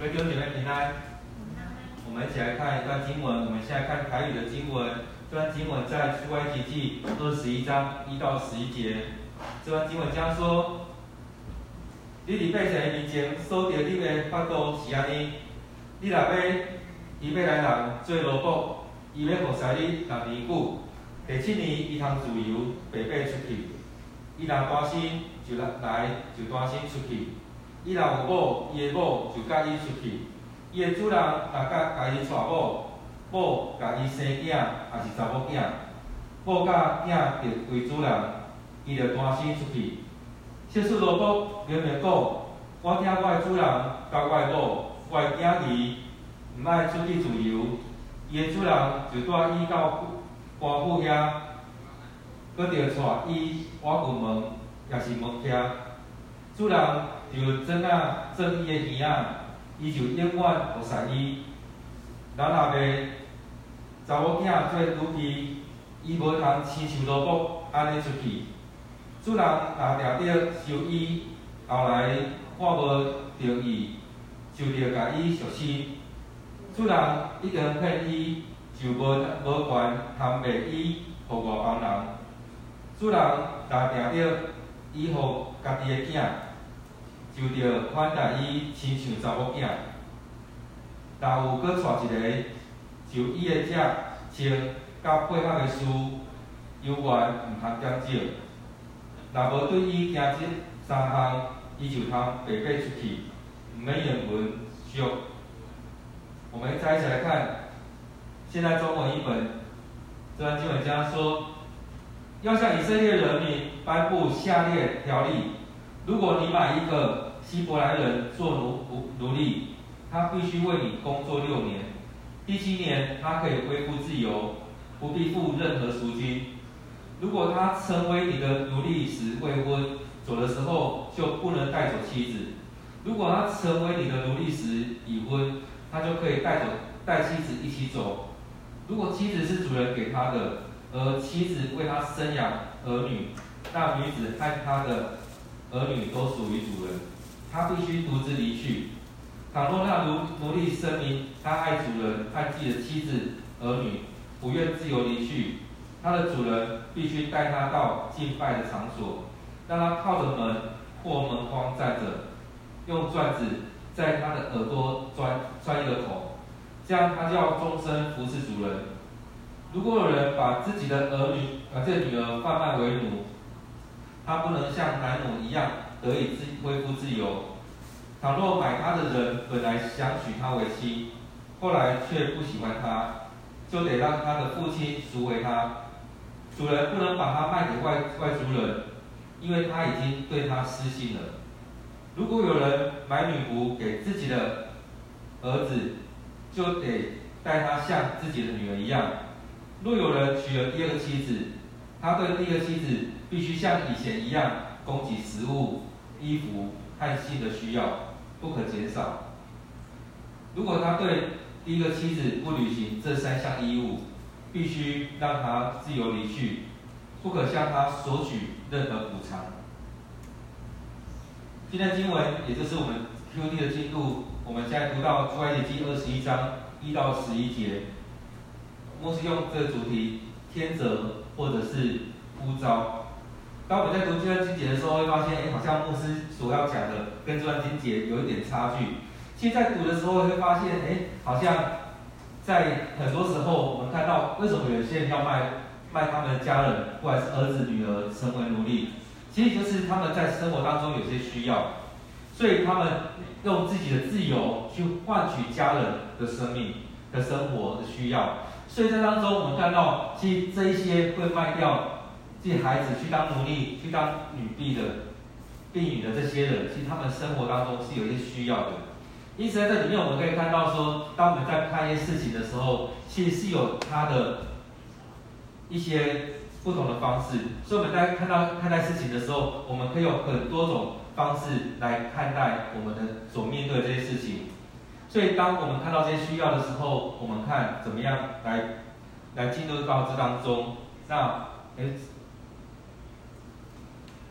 各位姐妹平安。我们一起来看一段经文。我们现在看台语的经文。这段经文在出埃及记二十一章一到十一节。这段经文讲说：你伫百姓面前所着你的法度是安尼，你若要以马内人做奴仆，伊要服侍你六年久，第七年伊通自由白白出去。伊若单身就来就单身出去。伊若有某，伊的某就甲伊出去。伊的主人若甲家己娶某，某甲伊生囝，也是查某囝，某甲囝着归主人，伊着单身出去。小叔罗卜明明讲，我听我的主人甲我的某，我的囝儿，毋爱出去自由。伊的主人就带伊到官府遐，阁着带伊挖掘门，也是门匾。主人就怎啊做伊的儿仔，伊就永远服侍伊。人若卖查某囝做女婢，伊无通亲像奴仆安尼出去。主人若定着收伊，后来看无着伊，就着甲伊熟悉。主人已经骗伊，就无无权通卖伊互外邦人。主人若定着伊互家己的囝。就着款待伊亲像查某囝，若有阁娶一个，就伊的这穿甲配合的事，永远毋通减少。若无对伊行这三项，伊就通白白出去，毋免原文书。我们再一起来看，现在中文译本，这段经文讲说，要向以色列人民颁布下列条例：如果你买一个希伯来人做奴仆奴隶，他必须为你工作六年，第七年他可以恢复自由，不必付任何赎金。如果他成为你的奴隶时未婚，走的时候就不能带走妻子；如果他成为你的奴隶时已婚，他就可以带走带妻子一起走。如果妻子是主人给他的，而妻子为他生养儿女，那女子和他的儿女都属于主人。他必须独自离去。倘若那奴奴隶声明他爱主人，爱自己的妻子儿女，不愿自由离去，他的主人必须带他到敬拜的场所，让他靠着门或门框站着，用钻子在他的耳朵钻钻一个孔，这样他就要终身服侍主人。如果有人把自己的儿女把这女儿贩卖为奴，他不能像男奴一样。得以自恢复自由。倘若买他的人本来想娶她为妻，后来却不喜欢她，就得让他的父亲赎回她。主人不能把她卖给外外族人，因为他已经对他失信了。如果有人买女仆给自己的儿子，就得待她像自己的女儿一样。若有人娶了第二个妻子，他对第二个妻子必须像以前一样供给食物。衣服和性的需要不可减少。如果他对第一个妻子不履行这三项义务，必须让他自由离去，不可向他索取任何补偿。今天经文也就是我们 QD 的进度，我们现在读到出埃及记二十一章一到十一节，牧师用这个主题天责或者是呼召。当我们在读这段经节的时候，会发现，哎，好像牧师所要讲的跟这段经节有一点差距。其实，在读的时候会发现，哎，好像在很多时候，我们看到为什么有些人要卖卖他们的家人，不管是儿子、女儿成为奴隶，其实就是他们在生活当中有些需要，所以他们用自己的自由去换取家人的生命的生活的需要。所以在当中，我们看到，其实这一些会卖掉。自己孩子去当奴隶、去当女婢的、婢女的这些人，其实他们生活当中是有一些需要的。因此在这里面，我们可以看到说，当我们在看一些事情的时候，其实是有他的一些不同的方式。所以我们在看到看待事情的时候，我们可以有很多种方式来看待我们的所面对的这些事情。所以当我们看到这些需要的时候，我们看怎么样来来进入到这当中。那诶。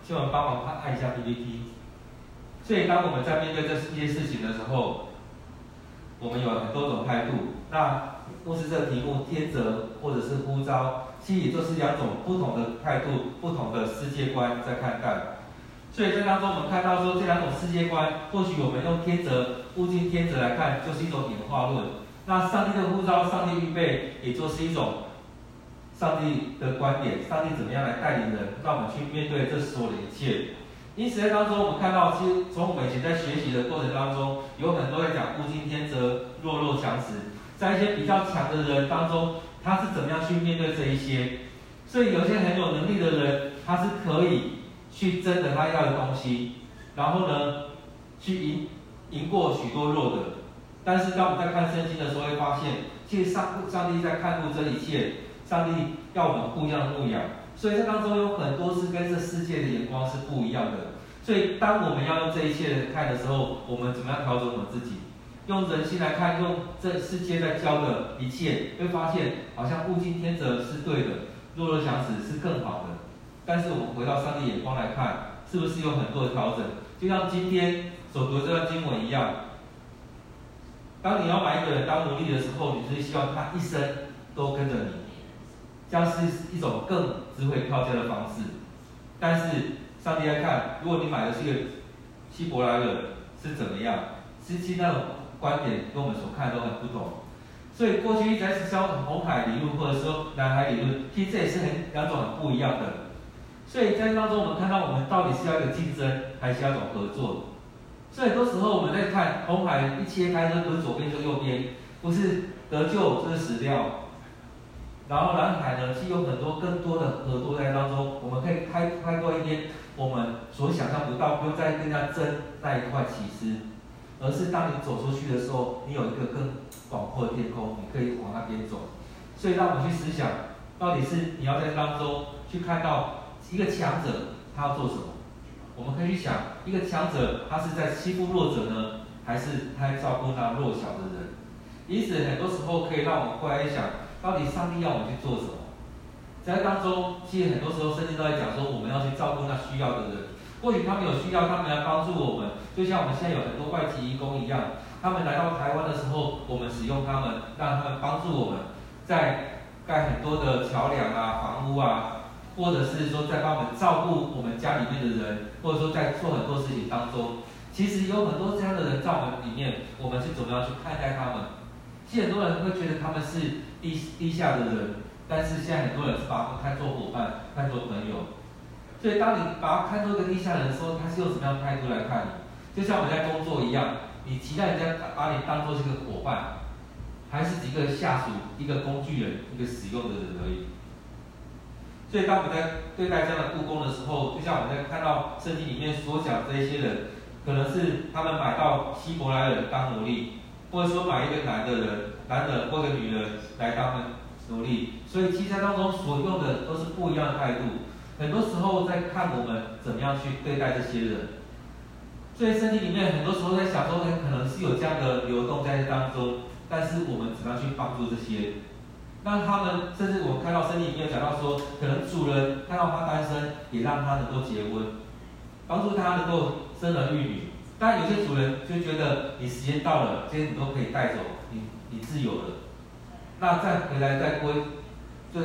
希望帮忙看看一下 PPT。所以，当我们在面对这些事情的时候，我们有很多种态度。那牧师这题目，天责或者是呼召，其实也就是两种不同的态度、不同的世界观在看待。所以在当中，我们看到说这两种世界观，或许我们用天责、物竞天择来看，就是一种演化论。那上帝的呼召、上帝预备，也就是一种上帝的观点。上帝怎么样来带领人，让我们去面对这所有的一切。因此，在当中，我们看到，其实从我们以前在学习的过程当中，有很多在讲物竞天择、弱肉强食。在一些比较强的人当中，他是怎么样去面对这一些？所以，有些很有能力的人，他是可以去争得他要的东西，然后呢，去赢赢过许多弱的。但是，当我们在看圣经的时候，会发现，其实上上帝在看顾这一切，上帝要我们不一样的牧养，所以这当中有很多是跟这世界的眼光是不一样的。所以，当我们要用这一切看的时候，我们怎么样调整我们自己？用人心来看，用这世界在教的一切，会发现好像物竞天择是对的，弱肉强食是更好的。但是，我们回到上帝眼光来看，是不是有很多的调整？就像今天所读的这段经文一样。当你要把一个人当奴隶的时候，你是希望他一生都跟着你，这样是一种更智慧票价的方式。但是上帝来看，如果你买的是一个希伯来人，是怎么样？实际那种观点跟我们所看都很不同。所以过去一直在教红海理论，或者说蓝海理论，其实这也是很两种很不一样的。所以在当中，我们看到我们到底是要一个竞争，还是要一种合作？所以很多时候我们在看红海一切开，都不是左边就右边，不是得救就是死掉。然后蓝海呢，是有很多更多的合作在当中，我们可以开开拓一边我们所想象不到，不用再更加争那一块起司，而是当你走出去的时候，你有一个更广阔的天空，你可以往那边走。所以让我们去思想，到底是你要在当中去看到一个强者，他要做什么？我们可以去想，一个强者他是在欺负弱者呢，还是他在照顾那弱小的人？因此，很多时候可以让我们过来想，到底上帝要我们去做什么？在当中，其实很多时候圣经都在讲说，我们要去照顾那需要的人。或许他们有需要，他们来帮助我们，就像我们现在有很多外籍义工一样，他们来到台湾的时候，我们使用他们，让他们帮助我们，在盖很多的桥梁啊、房屋啊。或者是说在帮我们照顾我们家里面的人，或者说在做很多事情当中，其实有很多这样的人在我们里面，我们是怎么样去看待他们？其实很多人会觉得他们是低低下的人，但是现在很多人是把他们看作伙伴、看作朋友。所以当你把他看作一个低下人的时候，他是用什么样的态度来看你？就像我们在工作一样，你期待人家把你当作是个伙伴，还是一个下属、一个工具人、一个使用的人而已？所以，当我们在对待这样的雇工的时候，就像我们在看到圣经里面所讲这些人，可能是他们买到希伯来人当奴隶，或者说买一个男的人、男人或者女人来当奴隶。所以，其实当中所用的都是不一样的态度。很多时候在看我们怎么样去对待这些人。所以，身体里面很多时候在想说，可能是有这样的流动在当中，但是我们怎么样去帮助这些？那他们甚至我们看到圣经里面讲到说，可能主人看到他单身，也让他能够结婚，帮助他能够生儿育女。但有些主人就觉得你时间到了，这些你都可以带走，你你自由了。那再回来再归这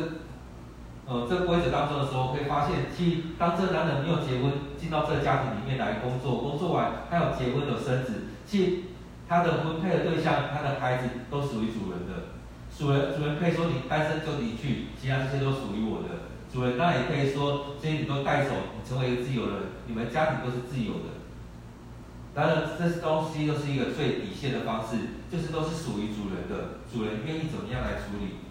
呃这规则当中的时候，可以发现，其实当这男人没有结婚，进到这个家庭里面来工作，工作完他有结婚有生子，其实他的婚配的对象，他的孩子都属于主人的。主人，主人可以说你单身就离去，其他这些都属于我的。主人当然也可以说，这些你都带走，你成为一个自由人，你们家庭都是自由的。当然，这些东西都是一个最底线的方式，就是都是属于主人的，主人愿意怎么样来处理。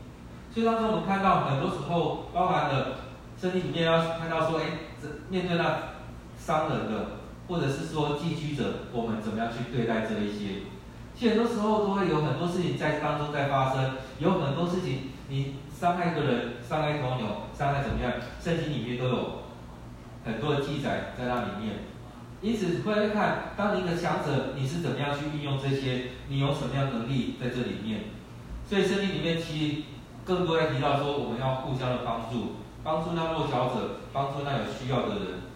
所以当中我们看到很多时候，包含了圣经里面要看到说，哎，这面对那伤人的，或者是说寄居者，我们怎么样去对待这一些？其实很多时候都会有很多事情在当中在发生，有很多事情你伤害一个人，伤害一头牛，伤害怎么样？圣经里面都有很多的记载在那里面。因此，回来看，当你一个强者，你是怎么样去运用这些？你有什么样能力在这里面？所以圣经里面其实更多在提到说，我们要互相的帮助，帮助那弱小者，帮助那有需要的人。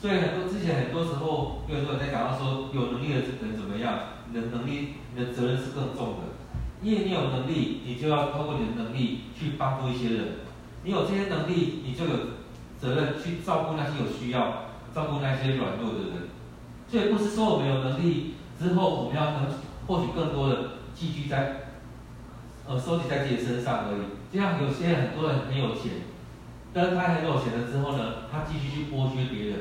所以很多之前很多时候，有很多人在讲到说，有能力的人怎么样？你的能力、你的责任是更重的。因为你有能力，你就要透过你的能力去帮助一些人。你有这些能力，你就有责任去照顾那些有需要、照顾那些软弱的人。所以不是说我们有能力之后，我们要能获取更多的寄居在呃收集在自己身上而已。就像有些很多人很有钱，但是他很有钱了之后呢，他继续去剥削别人。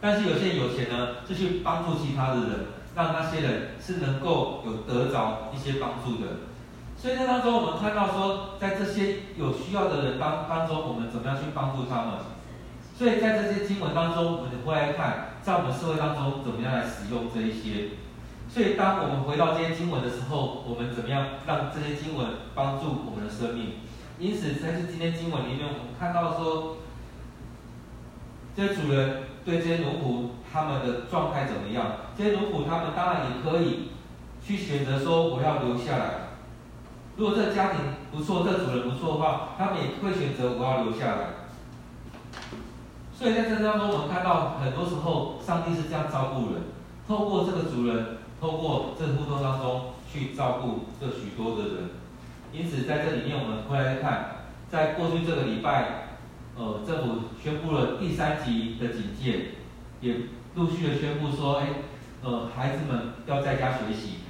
但是有些有钱呢，就去帮助其他的人。让那些人是能够有得着一些帮助的，所以在当中我们看到说，在这些有需要的人当当中，我们怎么样去帮助他们？所以在这些经文当中，我们会来看，在我们社会当中怎么样来使用这一些。所以当我们回到这些经文的时候，我们怎么样让这些经文帮助我们的生命？因此，在这今天经文里面，我们看到说，这些主人对这些奴仆。他们的状态怎么样？这些奴仆他们当然也可以去选择说我要留下来。如果这家庭不错，这主人不错的话，他们也会选择我要留下来。所以在这当中，我们看到很多时候，上帝是这样照顾人，透过这个主人，透过这个互动当中去照顾这许多的人。因此，在这里面我们回来看，在过去这个礼拜，呃，政府宣布了第三级的警戒，也。陆续的宣布说，哎，呃，孩子们要在家学习。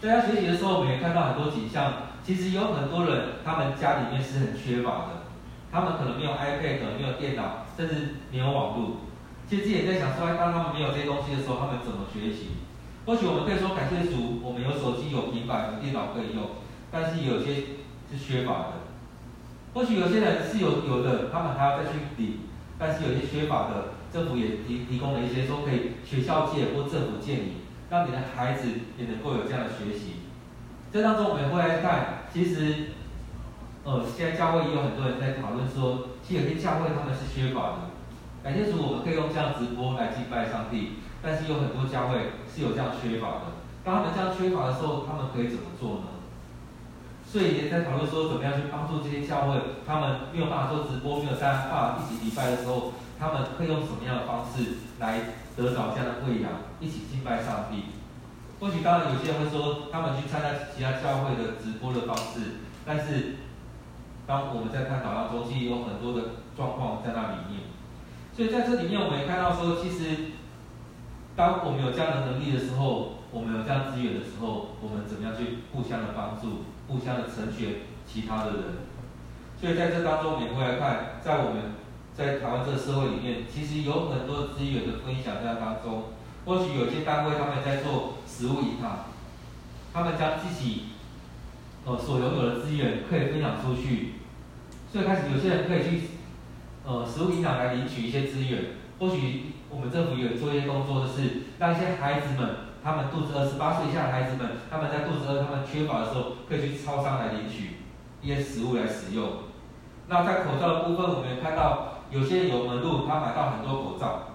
在家学习的时候，我们也看到很多景象。其实有很多人，他们家里面是很缺乏的，他们可能没有 iPad，可能没有电脑，甚至没有网络。其实自己也在想说，当他们没有这些东西的时候，他们怎么学习？或许我们可以说感谢主，我们有手机、有平板、有电脑可以用，但是有些是缺乏的。或许有些人是有有的，他们还要再去领，但是有些缺乏的。政府也提提供了一些说可以学校借或政府借你，让你的孩子也能够有这样的学习。这当中我们会来看，其实，呃，现在教会也有很多人在讨论说，有些教会他们是缺乏的。感谢主，我们可以用这样直播来敬拜上帝，但是有很多教会是有这样缺乏的。当他们这样缺乏的时候，他们可以怎么做呢？所以也在讨论说，怎么样去帮助这些教会，他们没有办法做直播，没有在办一起礼拜的时候。他们会用什么样的方式来得到这样的喂养，一起敬拜上帝？或许当然有些人会说，他们去参加其他教会的直播的方式，但是当我们在探讨当中，其实有很多的状况在那里面。所以在这里面，我们也看到说，其实当我们有这样的能力的时候，我们有这样资源的时候，我们怎么样去互相的帮助，互相的成全其他的人？所以在这当中，我们也会来看，在我们。在台湾这个社会里面，其实有很多资源的分享在当中。或许有些单位他们在做食物银行，他们将自己呃所拥有的资源可以分享出去。所以开始有些人可以去呃食物银行来领取一些资源。或许我们政府有做一些工作就是，让一些孩子们，他们肚子饿，十八岁以下的孩子们，他们在肚子饿、他们缺乏的时候，可以去超商来领取一些食物来使用。那在口罩的部分，我们也看到。有些有门路，他买到很多口罩，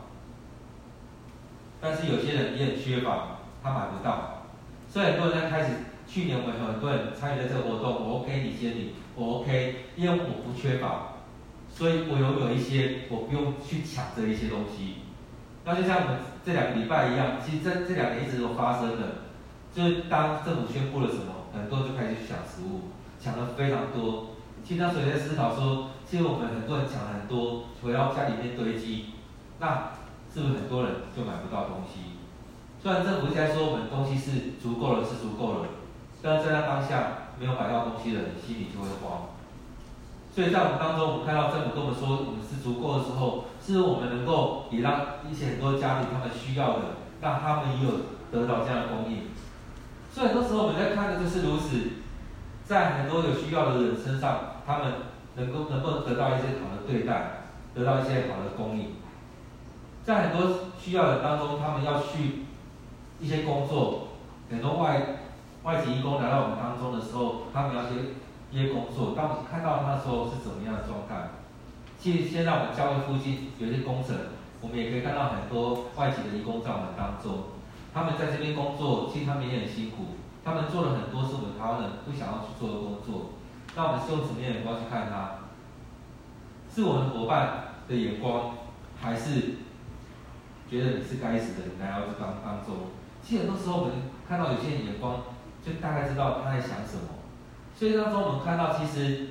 但是有些人也很缺乏，他买不到。所以很多人在开始，去年我们很多人参与了这个活动，我 OK 你先领，我 OK，因为我不缺乏，所以我拥有一些，我不用去抢这一些东西。那就像我们这两个礼拜一样，其实这这两年一直都发生的，就是当政府宣布了什么，很多人就开始去抢食物，抢了非常多。其实当时也在思考说。其实我们很多人抢很多，回到家里面堆积，那是不是很多人就买不到东西？虽然政府现在说我们东西是足够了，是足够了，但是在那当下没有买到东西的人心里就会慌。所以在我们当中，我们看到政府跟我们说我们是足够的时候，是我们能够也让一些很多家庭他们需要的，让他们也有得到这样的供应。所以很多时候我们在看的就是如此，在很多有需要的人身上，他们。能够能够得到一些好的对待，得到一些好的供应，在很多需要的当中，他们要去一些工作，很多外外籍移工来到我们当中的时候，他们要去一些工作。当我们看到那时候是怎么样的状态？其实现在我们教会附近有一些工程，我们也可以看到很多外籍的移工在我们当中，他们在这边工作，其实他们也很辛苦，他们做了很多是我们台湾人不想要去做的工作。那我们是用什么样的眼光去看他？是我们伙伴的眼光，还是觉得你是该死的人来到这当当中？其实很多时候我们看到有些人眼光，就大概知道他在想什么。所以当中我们看到，其实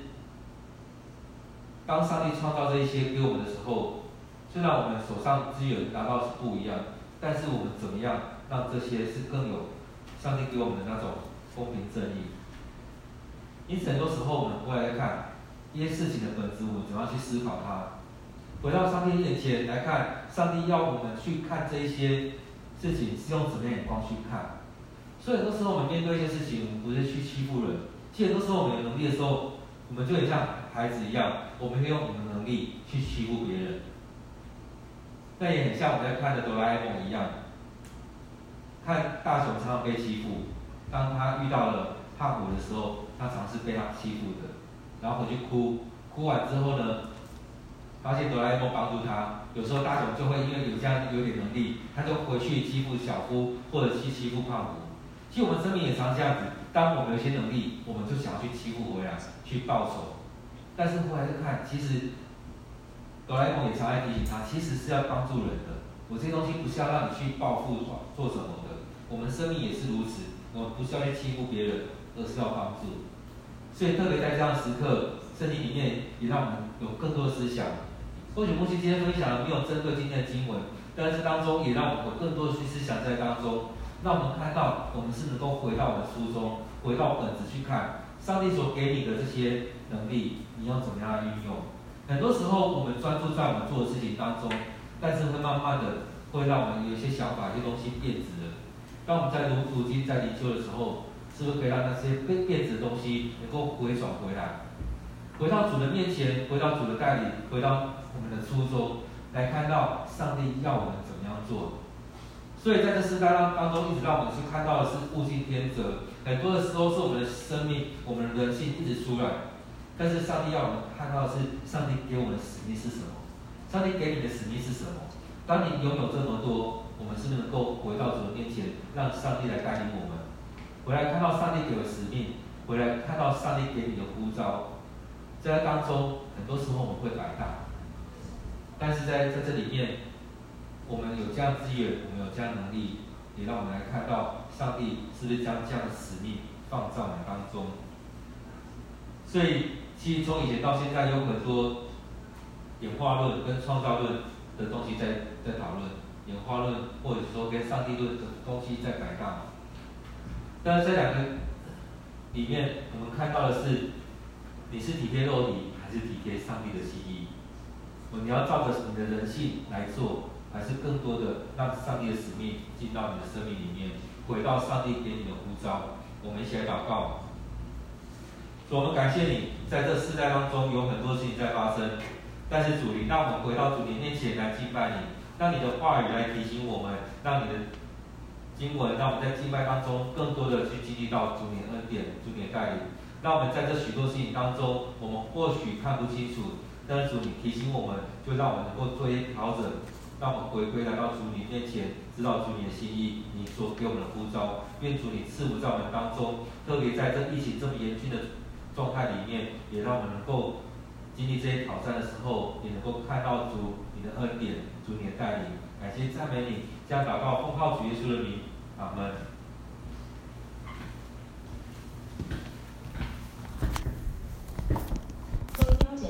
当上帝创造这一些给我们的时候，虽然我们手上资源拿到是不一样，但是我们怎么样让这些是更有上帝给我们的那种公平正义？因此很多时候我们回来看一些事情的本质，我们怎么样去思考它？回到上帝面前来看，上帝要我们去看这一些事情是用什么眼光去看？所以很多时候我们面对一些事情，我们不是去欺负人。其实很多时候我们有能力的时候，我们就很像孩子一样，我们可以用我们的能力去欺负别人。那也很像我们在看的哆啦 A 梦一样，看大雄常常被欺负，当他遇到了胖虎的时候，他常是被他欺负的，然后回去哭，哭完之后呢，发现哆啦 A 梦帮助他，有时候大雄就会因为有这样有点能力，他就回去欺负小夫，或者去欺负胖虎。其实我们生命也常这样子，当我们有些能力，我们就想要去欺负回来，去报仇。但是后来就看，其实哆啦 A 梦也常爱提醒他，其实是要帮助人的。我这些东西不是要让你去报复做什么的，我们生命也是如此，我们不是要去欺负别人，而是要帮助。所以特别在这样的时刻，圣经里面也让我们有更多思想。或许牧师今天分享的没有针对今天的经文，但是当中也让我们有更多的去思想在当中。让我们看到，我们是能够回到我们初衷，回到本质去看上帝所给你的这些能力，你要怎么样运用？很多时候，我们专注在我们做的事情当中，但是会慢慢的会让我们有一些想法、一些东西变质了。当我们在读读经、在灵修的时候，是不是可以让那些变变质的东西能够回转回来，回到主的面前，回到主的带领，回到我们的初衷，来看到上帝要我们怎么样做？所以在这世代当当中，一直让我们去看到的是物竞天择，很多的时候是我们的生命、我们的人性一直出来。但是上帝要我们看到的是，上帝给我们的使命是什么？上帝给你的使命是什么？当你拥有这么多，我们是不是能够回到主的面前，让上帝来带领我们？回来看到上帝给的使命，回来看到上帝给你的呼召，在当中很多时候我们会摆荡，但是在在这里面。我们有这样资源，我们有这样能力，也让我们来看到上帝是不是将这样的使命放在我们当中。所以，其实从以前到现在，有很多演化论跟创造论的东西在在讨论，演化论或者说跟上帝论的东西在摆荡。但是这两个里面，我们看到的是，你是体贴肉体，还是体贴上帝的心意？你要照着你的人性来做。还是更多的让上帝的使命进到你的生命里面，回到上帝给你的呼召。我们一起来祷告。我们感谢你，在这世代当中有很多事情在发生，但是主，你让我们回到主你面前来敬拜你，让你的话语来提醒我们，让你的经文让我们在敬拜当中更多的去经历到主你的恩典、主你的带领。让我们在这许多事情当中，我们或许看不清楚，但是主你提醒我们，就让我们能够做一些调整。让我们回归来到主你面前，知道主你的心意，你所给我们的呼召，愿主你赐福在我们当中，特别在这疫情这么严峻的状态里面，也让我们能够经历这些挑战的时候，也能够看到主你的恩典，主你的带领，感谢赞美你，将祷告奉告主耶稣的名，阿门。